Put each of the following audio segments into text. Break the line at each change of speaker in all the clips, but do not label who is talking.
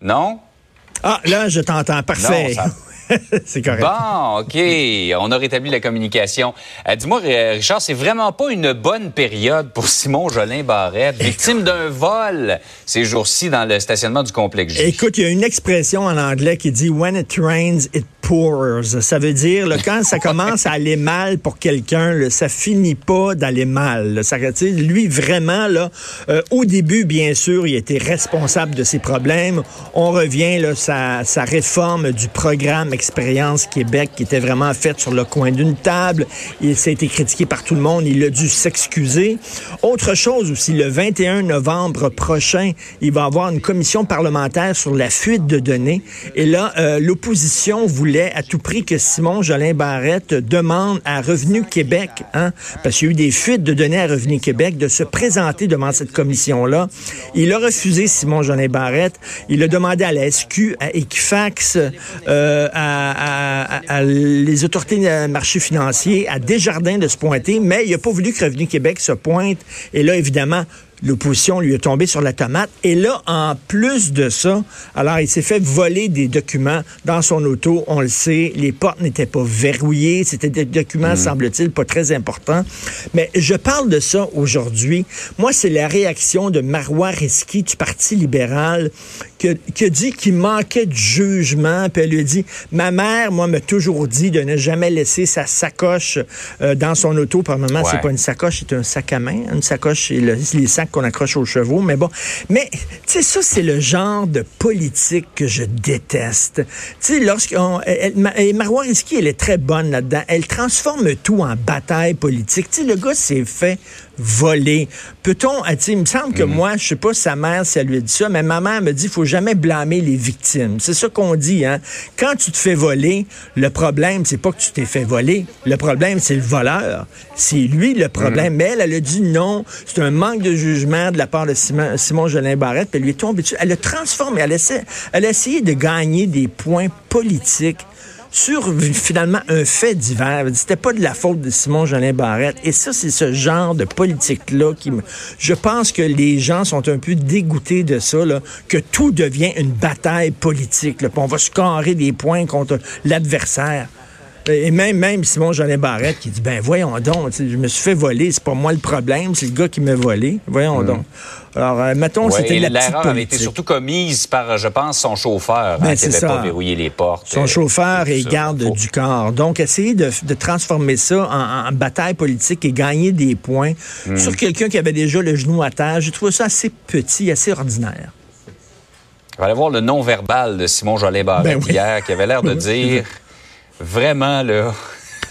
Non?
Ah, là, je t'entends. Parfait.
Non, ça-
c'est correct.
Bon, OK. On a rétabli la communication. Euh, Dis-moi, Richard, c'est vraiment pas une bonne période pour Simon Jolin Barrette, victime d'un vol ces jours-ci dans le stationnement du complexe.
Écoute, il y a une expression en anglais qui dit When it rains, it Ça veut dire, là, quand ça commence à aller mal pour quelqu'un, ça finit pas d'aller mal. là. Ça, lui, vraiment, là, euh, au début, bien sûr, il était responsable de ses problèmes. On revient, là, sa, sa réforme du programme Expérience Québec, qui était vraiment faite sur le coin d'une table. Il s'est été critiqué par tout le monde. Il a dû s'excuser. Autre chose aussi, le 21 novembre prochain, il va avoir une commission parlementaire sur la fuite de données. Et là, euh, l'opposition voulait à tout prix que Simon Jolin Barrette demande à Revenu Québec, hein, parce qu'il y a eu des fuites de données à Revenu Québec, de se présenter devant cette commission-là. Il a refusé, Simon Jolin Barrette. Il a demandé à la SQ, à Equifax, euh, à, les autorités de marché financier, à Desjardins de se pointer, mais il n'a pas voulu que Revenu Québec se pointe. Et là, évidemment, L'opposition lui est tombée sur la tomate. Et là, en plus de ça, alors il s'est fait voler des documents dans son auto. On le sait, les portes n'étaient pas verrouillées. C'était des documents, semble-t-il, pas très importants. Mais je parle de ça aujourd'hui. Moi, c'est la réaction de Marois Risky du Parti libéral qui a, qui a dit qu'il manquait de jugement. Puis elle lui a dit, ma mère, moi, m'a toujours dit de ne jamais laisser sa sacoche euh, dans son auto. Par moment, c'est pas une sacoche, c'est un sac à main. Une sacoche, c'est le- les sacs qu'on accroche aux chevaux. Mais bon, mais tu sais, ça, c'est le genre de politique que je déteste. Tu sais, lorsqu'on... elle- Marois Risky, elle est très bonne là-dedans. Elle transforme tout en bataille politique. Tu sais, le gars s'est fait voler. Peut-on... tu sais, Il me semble que moi, je sais pas sa mère si elle lui a dit ça, mais ma mère me dit, faut jamais blâmer les victimes. C'est ça qu'on dit, hein. Quand tu te fais voler, le problème, c'est pas que tu t'es fait voler. Le problème, c'est le voleur. C'est lui le problème. Mais elle, elle a dit non. C'est un manque de jugement de la part de Simon, Simon Jolin Barrette. Puis elle lui est tombée dessus. Elle a transformé. Elle a essayé de gagner des points politiques sur finalement un fait divers. C'était pas de la faute de Simon Jolin Barrette. Et ça, c'est ce genre de politique-là qui me. Je pense que les gens sont un peu dégoûtés de ça, là, que tout devient une bataille politique. Là, on va se carrer des points contre l'adversaire. Et même, même Simon Jolin Barrette qui dit Ben voyons donc, je me suis fait voler, c'est pas moi le problème, c'est le gars qui m'a volé. Voyons donc. Alors, euh, mettons,
Ouais,
c'était la petite
L'erreur avait été surtout commise par, je pense, son chauffeur,
Ben,
hein, qui n'avait pas verrouillé les portes.
Son
euh,
chauffeur et garde du corps. Donc, essayer de, de transformer ça en, en bataille politique et gagner des points
Hmm.
sur quelqu'un qui avait déjà le genou à terre, j'ai trouvé ça assez petit, assez ordinaire.
On va aller voir le non-verbal de Simon Jolin Barrette
Ben oui.
hier, qui avait l'air de dire vraiment, là,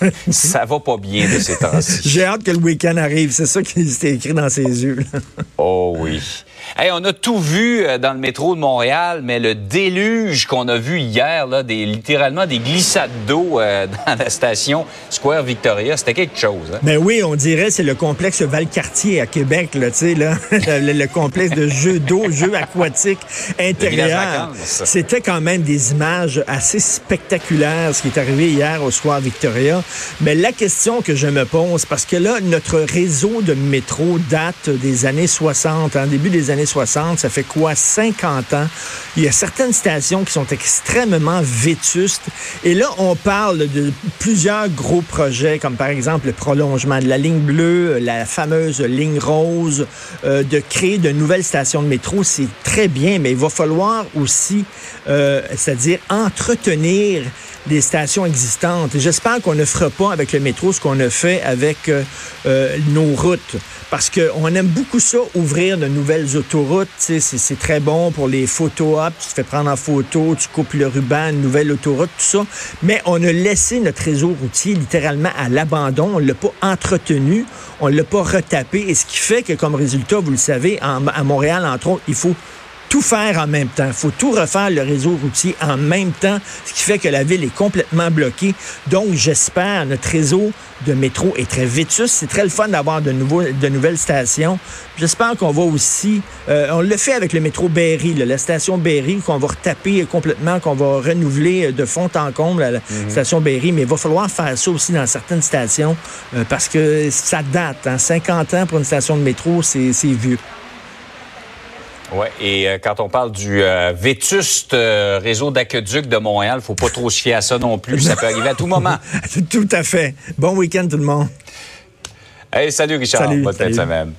ça va pas bien de ces temps-ci.
J'ai hâte que le week-end arrive. C'est ça qui était écrit dans ses yeux.
Oh oui. Hey, on a tout vu euh, dans le métro de Montréal, mais le déluge qu'on a vu hier, là, des, littéralement des glissades d'eau euh, dans la station Square Victoria, c'était quelque chose. Hein?
Ben oui, on dirait c'est le complexe Valcartier à Québec, là, tu sais, là, le, le complexe de jeux d'eau, jeux aquatiques intérieurs. C'était quand même des images assez spectaculaires, ce qui est arrivé hier au soir Victoria. Mais la question que je me pose, parce que là, notre réseau de métro date des années 60, en début des années 60, ça fait quoi, 50 ans? Il y a certaines stations qui sont extrêmement vétustes. Et là, on parle de plusieurs gros projets, comme par exemple le prolongement de la ligne bleue, la fameuse ligne rose, euh, de créer de nouvelles stations de métro. C'est très bien, mais il va falloir aussi, euh, c'est-à-dire entretenir des stations existantes. J'espère qu'on ne fera pas avec le métro ce qu'on a fait avec euh, euh, nos routes. Parce qu'on aime beaucoup ça, ouvrir de nouvelles autoroutes. C'est très bon pour les photos up. Tu te fais prendre en photo, tu coupes le ruban, une nouvelle autoroute, tout ça. Mais on a laissé notre réseau routier littéralement à l'abandon. On ne l'a pas entretenu, on ne l'a pas retapé. Et ce qui fait que, comme résultat, vous le savez, à Montréal, entre autres, il faut tout faire en même temps. Il faut tout refaire le réseau routier en même temps, ce qui fait que la ville est complètement bloquée. Donc, j'espère, notre réseau de métro est très vétus. C'est très le fun d'avoir de, nouveaux, de nouvelles stations. J'espère qu'on va aussi... euh, on le fait avec le métro Berry, là, la station Berry, qu'on va retaper complètement, qu'on va renouveler de fond en comble à la station Berry. Mais il va falloir faire ça aussi dans certaines stations euh, parce que ça date. Hein, 50 ans pour une station de métro, c'est vieux.
Oui, et euh, quand on parle du euh, vétuste euh, réseau d'aqueduc de Montréal, faut pas trop se fier à ça non plus. Ça peut arriver à tout moment.
tout à fait. Bon week-end tout le monde.
Hey, salut Richard.
Salut,
Bonne
salut.
fin de semaine.